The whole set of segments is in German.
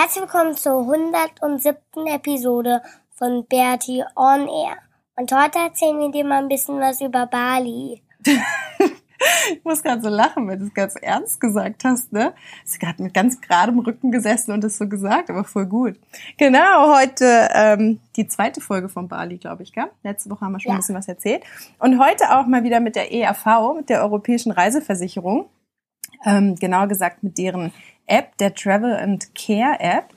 Herzlich willkommen zur 107. Episode von Bertie on Air. Und heute erzählen wir dir mal ein bisschen was über Bali. ich muss gerade so lachen, weil du es ganz ernst gesagt hast, ne? Sie gerade mit ganz geradem Rücken gesessen und das so gesagt, aber voll gut. Genau, heute ähm, die zweite Folge von Bali, glaube ich, gell? Letzte Woche haben wir schon ja. ein bisschen was erzählt. Und heute auch mal wieder mit der ERV, mit der Europäischen Reiseversicherung. Ähm, genauer gesagt mit deren App, der Travel and Care App,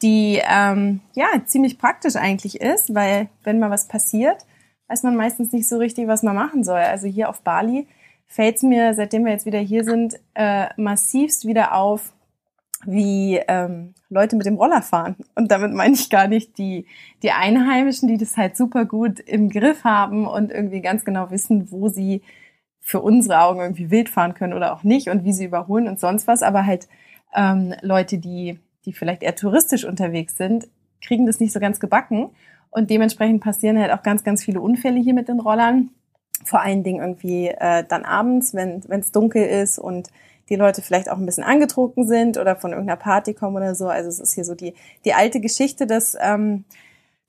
die ähm, ja ziemlich praktisch eigentlich ist, weil wenn mal was passiert, weiß man meistens nicht so richtig, was man machen soll. Also hier auf Bali fällt es mir, seitdem wir jetzt wieder hier sind, äh, massivst wieder auf, wie ähm, Leute mit dem Roller fahren. Und damit meine ich gar nicht die, die Einheimischen, die das halt super gut im Griff haben und irgendwie ganz genau wissen, wo sie für unsere Augen irgendwie wild fahren können oder auch nicht und wie sie überholen und sonst was, aber halt ähm, Leute, die, die vielleicht eher touristisch unterwegs sind, kriegen das nicht so ganz gebacken. Und dementsprechend passieren halt auch ganz, ganz viele Unfälle hier mit den Rollern. Vor allen Dingen irgendwie äh, dann abends, wenn es dunkel ist und die Leute vielleicht auch ein bisschen angetrunken sind oder von irgendeiner Party kommen oder so. Also es ist hier so die, die alte Geschichte, dass ähm,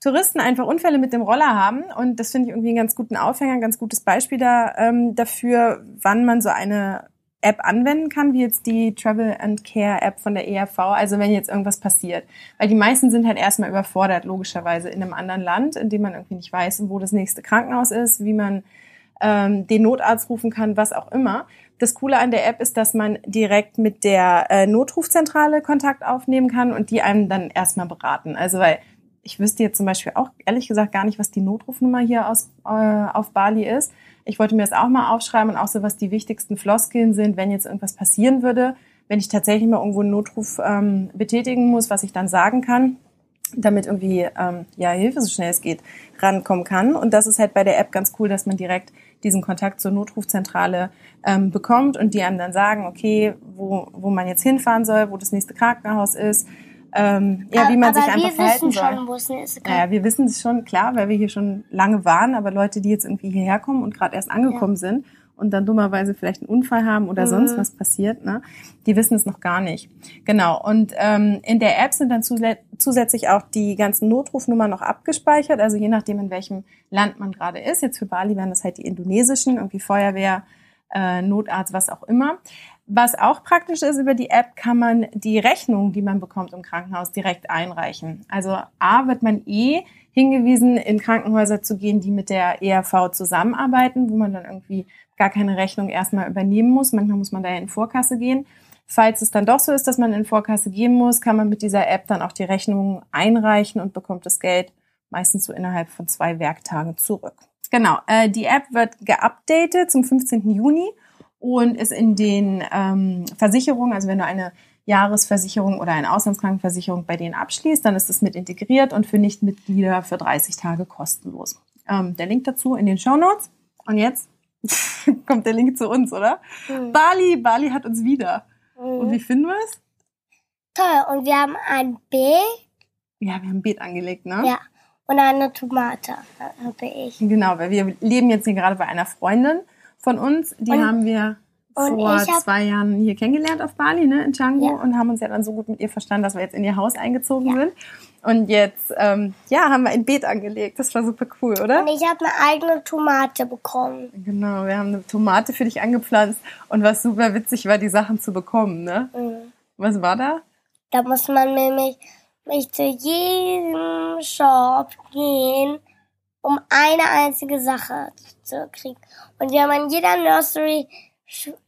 Touristen einfach Unfälle mit dem Roller haben. Und das finde ich irgendwie einen ganz guten Aufhänger, ein ganz gutes Beispiel da, ähm, dafür, wann man so eine App anwenden kann, wie jetzt die Travel and Care App von der ERV, also wenn jetzt irgendwas passiert. Weil die meisten sind halt erstmal überfordert, logischerweise, in einem anderen Land, in dem man irgendwie nicht weiß, wo das nächste Krankenhaus ist, wie man ähm, den Notarzt rufen kann, was auch immer. Das Coole an der App ist, dass man direkt mit der äh, Notrufzentrale Kontakt aufnehmen kann und die einem dann erstmal beraten. Also weil ich wüsste jetzt zum Beispiel auch ehrlich gesagt gar nicht, was die Notrufnummer hier aus, äh, auf Bali ist. Ich wollte mir das auch mal aufschreiben und auch so, was die wichtigsten Floskeln sind, wenn jetzt irgendwas passieren würde, wenn ich tatsächlich mal irgendwo einen Notruf ähm, betätigen muss, was ich dann sagen kann, damit irgendwie ähm, ja Hilfe so schnell es geht rankommen kann. Und das ist halt bei der App ganz cool, dass man direkt diesen Kontakt zur Notrufzentrale ähm, bekommt und die einem dann sagen, okay, wo, wo man jetzt hinfahren soll, wo das nächste Krankenhaus ist, ähm, ja, wie man aber sich einfach verhalten soll. Schon, wo es ist. Naja, wir wissen es schon, klar, weil wir hier schon lange waren, aber Leute, die jetzt irgendwie hierher kommen und gerade erst angekommen ja. sind und dann dummerweise vielleicht einen Unfall haben oder mhm. sonst was passiert, ne, die wissen es noch gar nicht. Genau. Und ähm, in der App sind dann zusätzlich auch die ganzen Notrufnummern noch abgespeichert, also je nachdem, in welchem Land man gerade ist. Jetzt für Bali wären das halt die indonesischen, irgendwie Feuerwehr, äh, Notarzt, was auch immer. Was auch praktisch ist, über die App kann man die Rechnung, die man bekommt im Krankenhaus, direkt einreichen. Also A wird man eh hingewiesen, in Krankenhäuser zu gehen, die mit der ERV zusammenarbeiten, wo man dann irgendwie gar keine Rechnung erstmal übernehmen muss. Manchmal muss man da in Vorkasse gehen. Falls es dann doch so ist, dass man in Vorkasse gehen muss, kann man mit dieser App dann auch die Rechnung einreichen und bekommt das Geld meistens so innerhalb von zwei Werktagen zurück. Genau, äh, die App wird geupdatet zum 15. Juni und ist in den ähm, Versicherungen, also wenn du eine Jahresversicherung oder eine Auslandskrankenversicherung bei denen abschließt, dann ist es mit integriert und für Nichtmitglieder für 30 Tage kostenlos. Ähm, der Link dazu in den Show Notes. Und jetzt kommt der Link zu uns, oder? Mhm. Bali, Bali hat uns wieder. Mhm. Und wie finden wir es? Toll. Und wir haben ein Beet. Ja, wir haben ein Beet angelegt, ne? Ja. Und eine Tomate habe ich. Genau, weil wir leben jetzt hier gerade bei einer Freundin von uns, die und, haben wir vor hab, zwei Jahren hier kennengelernt auf Bali, ne, in Canggu, ja. und haben uns ja dann so gut mit ihr verstanden, dass wir jetzt in ihr Haus eingezogen ja. sind. Und jetzt, ähm, ja, haben wir ein Beet angelegt. Das war super cool, oder? Und ich habe eine eigene Tomate bekommen. Genau, wir haben eine Tomate für dich angepflanzt. Und was super witzig war, die Sachen zu bekommen, ne? Mhm. Was war da? Da muss man nämlich mich zu jedem Shop gehen um eine einzige Sache zu kriegen. Und wir haben an jeder Nursery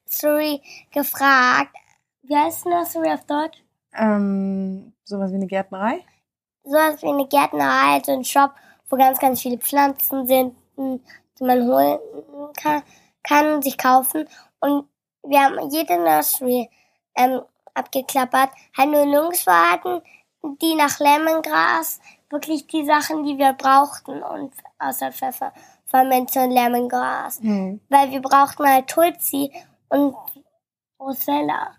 Nursery gefragt. Wie heißt Nursery auf Deutsch? Ähm, sowas wie eine Gärtnerei? Sowas wie eine Gärtnerei, also ein Shop, wo ganz, ganz viele Pflanzen sind, die man holen kann, kann sich kaufen. Und wir haben jede Nursery ähm, abgeklappert, halt nur nirgendwo hatten die nach Lemongras wirklich die Sachen, die wir brauchten und außer Pfeffer, Pfefferminze und Lemongras. Hm. Weil wir brauchten halt Tulsi und Rosella.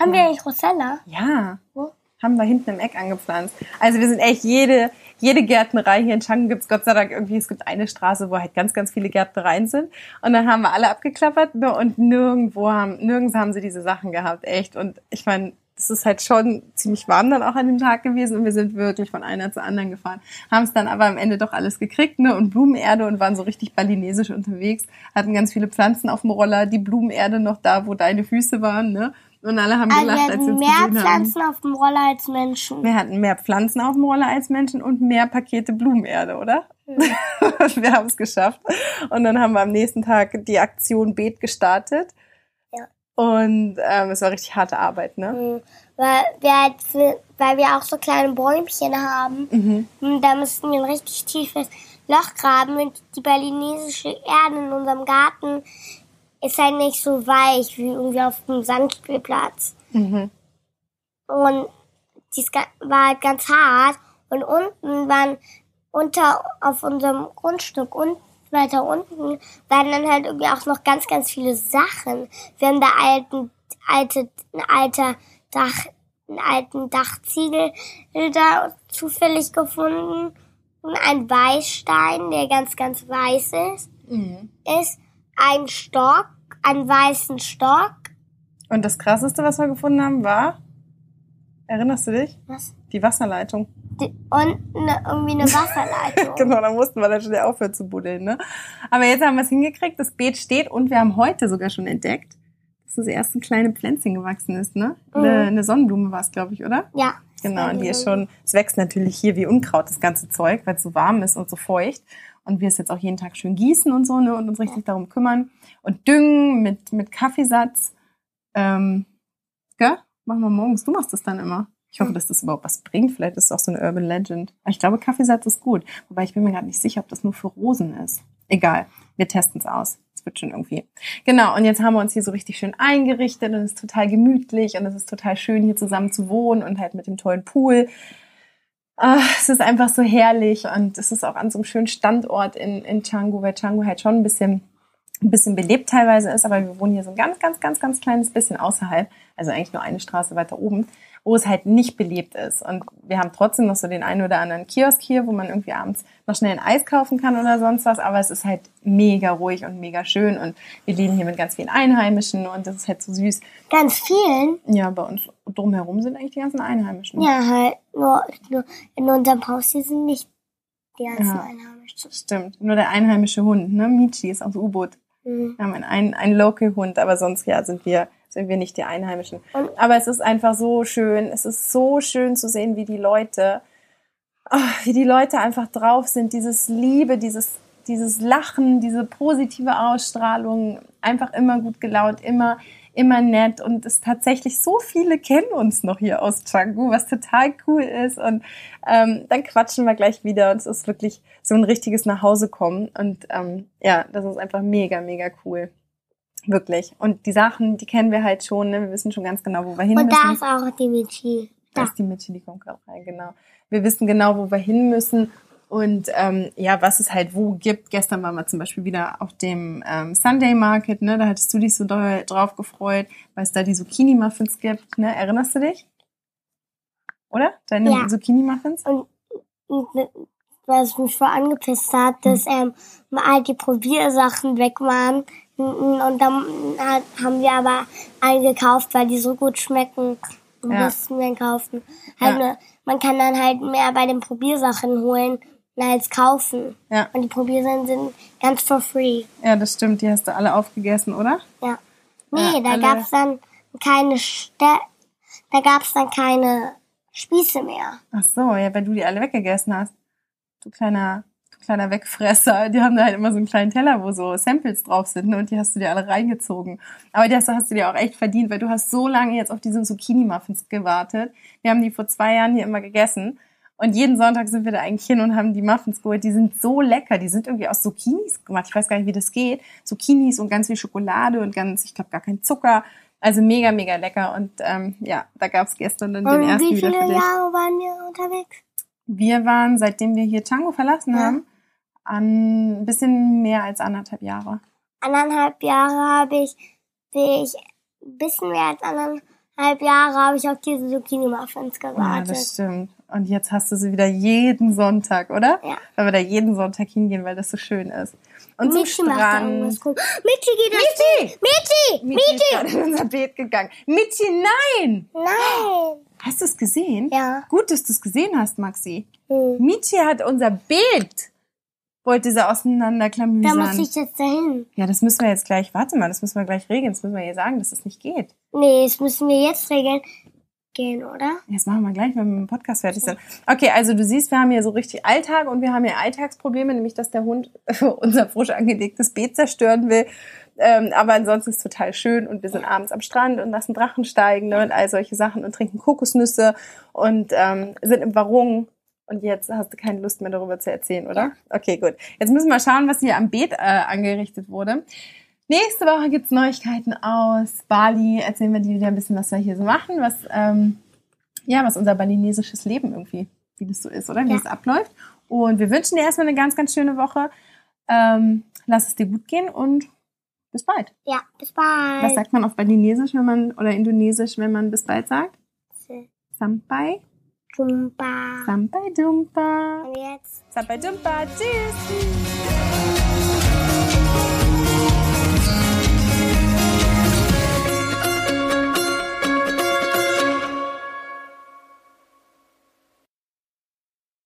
Haben wir eigentlich Rosella? Ja. Wo? Haben wir hinten im Eck angepflanzt. Also wir sind echt jede, jede Gärtnerei hier in Changu gibt's Gott sei Dank irgendwie, es gibt eine Straße, wo halt ganz, ganz viele Gärtnereien sind. Und dann haben wir alle abgeklappert und nirgendwo haben, nirgends haben sie diese Sachen gehabt, echt. Und ich meine, es ist halt schon ziemlich warm dann auch an dem Tag gewesen und wir sind wirklich von einer zur anderen gefahren. Haben es dann aber am Ende doch alles gekriegt, ne? Und Blumenerde und waren so richtig balinesisch unterwegs, hatten ganz viele Pflanzen auf dem Roller, die Blumenerde noch da, wo deine Füße waren, ne? Und alle haben Also wir gelacht, als sie hatten uns mehr gesehen haben. Pflanzen auf dem Roller als Menschen. Wir hatten mehr Pflanzen auf dem Roller als Menschen und mehr Pakete Blumenerde, oder? wir haben es geschafft. Und dann haben wir am nächsten Tag die Aktion Beet gestartet. Und ähm, es war richtig harte Arbeit, ne? Mhm. Weil wir, halt, weil wir auch so kleine Bäumchen haben. Mhm. Und da müssten wir ein richtig tiefes Loch graben. Und die balinesische Erde in unserem Garten ist halt nicht so weich wie irgendwie auf dem Sandspielplatz. Mhm. Und dies war halt ganz hart. Und unten waren unter auf unserem Grundstück und weiter unten waren dann halt irgendwie auch noch ganz, ganz viele Sachen. Wir haben da alten, alte, ein alter Dach, einen alten Dachziegel da zufällig gefunden. Und ein Weißstein, der ganz, ganz weiß ist, Mhm. ist ein Stock, einen weißen Stock. Und das krasseste, was wir gefunden haben, war, erinnerst du dich? Was? Die Wasserleitung. Eine, irgendwie eine Wasserleitung. Genau, da mussten wir dann schnell aufhören zu buddeln, ne? Aber jetzt haben wir es hingekriegt, das Beet steht und wir haben heute sogar schon entdeckt, dass das erste kleine Pflänzchen gewachsen ist, ne? Eine, Mhm. eine Sonnenblume war es, glaube ich, oder? Ja. Genau, und die ist schon, es wächst natürlich hier wie Unkraut, das ganze Zeug, weil es so warm ist und so feucht. Und wir es jetzt auch jeden Tag schön gießen und so, ne, und uns richtig darum kümmern. Und düngen mit, mit Kaffeesatz. Ähm, gell? Machen wir morgens. Du machst das dann immer. Ich hoffe, dass das überhaupt was bringt. Vielleicht ist es auch so eine Urban Legend. Ich glaube, Kaffeesatz ist gut. Wobei ich bin mir gerade nicht sicher, ob das nur für Rosen ist. Egal. Wir testen es aus. Es wird schon irgendwie. Genau. Und jetzt haben wir uns hier so richtig schön eingerichtet und es ist total gemütlich und es ist total schön, hier zusammen zu wohnen und halt mit dem tollen Pool. Ah, es ist einfach so herrlich und es ist auch an so einem schönen Standort in, in Canggu, weil Canggu halt schon ein bisschen, ein bisschen belebt teilweise ist, aber wir wohnen hier so ein ganz, ganz, ganz, ganz kleines bisschen außerhalb, also eigentlich nur eine Straße weiter oben, wo es halt nicht belebt ist. Und wir haben trotzdem noch so den einen oder anderen Kiosk hier, wo man irgendwie abends noch schnell ein Eis kaufen kann oder sonst was, aber es ist halt mega ruhig und mega schön und wir leben hier mit ganz vielen Einheimischen und das ist halt so süß. Ganz vielen. Ja, bei uns drumherum sind eigentlich die ganzen Einheimischen. Ja, halt. Nur, nur in unserem Haus hier sind nicht die ganzen Ja. Einheimischen. Stimmt. Nur der einheimische Hund, ne? Michi ist aus U-Boot. Mhm. Wir haben einen, einen, Local-Hund, aber sonst ja sind wir, sind wir nicht die Einheimischen. Aber es ist einfach so schön. Es ist so schön zu sehen, wie die Leute, ah, wie die Leute einfach drauf sind. Dieses Liebe, dieses, dieses Lachen, diese positive Ausstrahlung. Einfach immer gut gelaunt, immer, immer nett. Und es tatsächlich so viele kennen uns noch hier aus Canggu, was total cool ist. Und ähm, dann quatschen wir gleich wieder. Und es ist wirklich so ein richtiges Nachhausekommen. Und ähm, ja, das ist einfach mega, mega cool. Wirklich. Und die Sachen, die kennen wir halt schon. Ne? Wir wissen schon ganz genau, wo wir hin Und müssen. da ist auch die Michi. Da ist die Michi, die kommt gerade rein, genau. Wir wissen genau, wo wir hin müssen und ähm, ja, was es halt wo gibt. Gestern waren wir zum Beispiel wieder auf dem ähm, Sunday Market, ne? Da hattest du dich so doll drauf gefreut, weil es da die Zucchini-Muffins gibt, ne? Erinnerst du dich? Oder? Deine Ja. Zucchini-Muffins? Und, und was mich voll angepisst hat, dass ähm, all die Probiersachen weg waren. Und dann haben wir aber einen gekauft, weil die so gut schmecken. Und Ja. mussten wir kaufen. Halt Ja. nur, man kann dann halt mehr bei den Probiersachen holen als kaufen. Ja. Und die Probiersachen sind ganz for free. Ja, das stimmt. Die hast du alle aufgegessen, oder? Ja. Nee, Ja, da alle- gab's dann keine Ste da gab's dann keine Spieße mehr. Ach so, ja, weil du die alle weggegessen hast. Du kleiner, Du kleiner Wegfresser. Die haben da halt immer so einen kleinen Teller, wo so Samples drauf sind ne? und die hast du dir alle reingezogen. Aber die hast, hast du dir auch echt verdient, weil du hast so lange jetzt auf diese Zucchini-Muffins gewartet. Wir haben die vor zwei Jahren hier immer gegessen. Und jeden Sonntag sind wir da eigentlich hin und haben die Muffins geholt. Die sind so lecker. Die sind irgendwie aus Zucchinis gemacht. Ich weiß gar nicht, wie das geht. Zucchinis und ganz viel Schokolade und ganz, ich glaube, gar kein Zucker. Also mega, mega lecker. Und ähm, ja, da gab's gestern dann den Und ersten wie wieder viele für dich. Jahre waren wir unterwegs? Wir waren, seitdem wir hier Tango verlassen Ja. haben, an ein bisschen mehr als anderthalb Jahre. Anderthalb Jahre habe ich, bin ich, ein bisschen mehr als anderthalb Jahre habe ich auf diese Zucchini-Muffins Ja, gewartet. das stimmt. Und jetzt hast du sie wieder jeden Sonntag, oder? Ja. Weil wir da jeden Sonntag hingehen, weil das so schön ist. Und zum Michi macht da Strand. Michi geht das Michi! Michi! Michi ist gerade in unser Beet gegangen. Michi, nein! Nein! Hast du es gesehen? Ja. Gut, dass du es gesehen hast, Maxi. Hm. Michi hat unser Beet, wollte sie Da auseinanderklamüsern. muss ich jetzt dahin. ja, das müssen wir jetzt gleich, warte mal, das müssen wir gleich regeln. Das müssen wir ihr sagen, dass es nicht geht. Nee, das müssen wir jetzt regeln. Gehen, oder? Das machen wir gleich, wenn wir mit dem Podcast fertig sind. Okay, also du siehst, wir haben hier so richtig Alltag und wir haben hier Alltagsprobleme, nämlich dass der Hund unser frisch angelegtes Beet zerstören will. Ähm, aber ansonsten ist es total schön und wir sind abends am Strand und lassen Drachen steigen ne, und all solche Sachen und trinken Kokosnüsse und ähm, sind im Warung. Und jetzt hast du keine Lust mehr darüber zu erzählen, oder? Okay, gut. Jetzt müssen wir schauen, was hier am Beet äh, angerichtet wurde. Nächste Woche gibt's Neuigkeiten aus Bali. Erzählen wir dir wieder ein bisschen, was wir hier so machen, was, ähm, ja, was unser balinesisches Leben irgendwie, wie das so ist, oder? Wie Ja. es abläuft. Und wir wünschen dir erstmal eine ganz, ganz schöne Woche. Ähm, lass es dir gut gehen und bis bald. Ja, bis bald. Was sagt man auf Balinesisch, wenn man, oder Indonesisch, wenn man bis bald sagt? Sampai, Jumpa. Sampai Dumpa. Und jetzt. Sampai Dumpa, tschüss.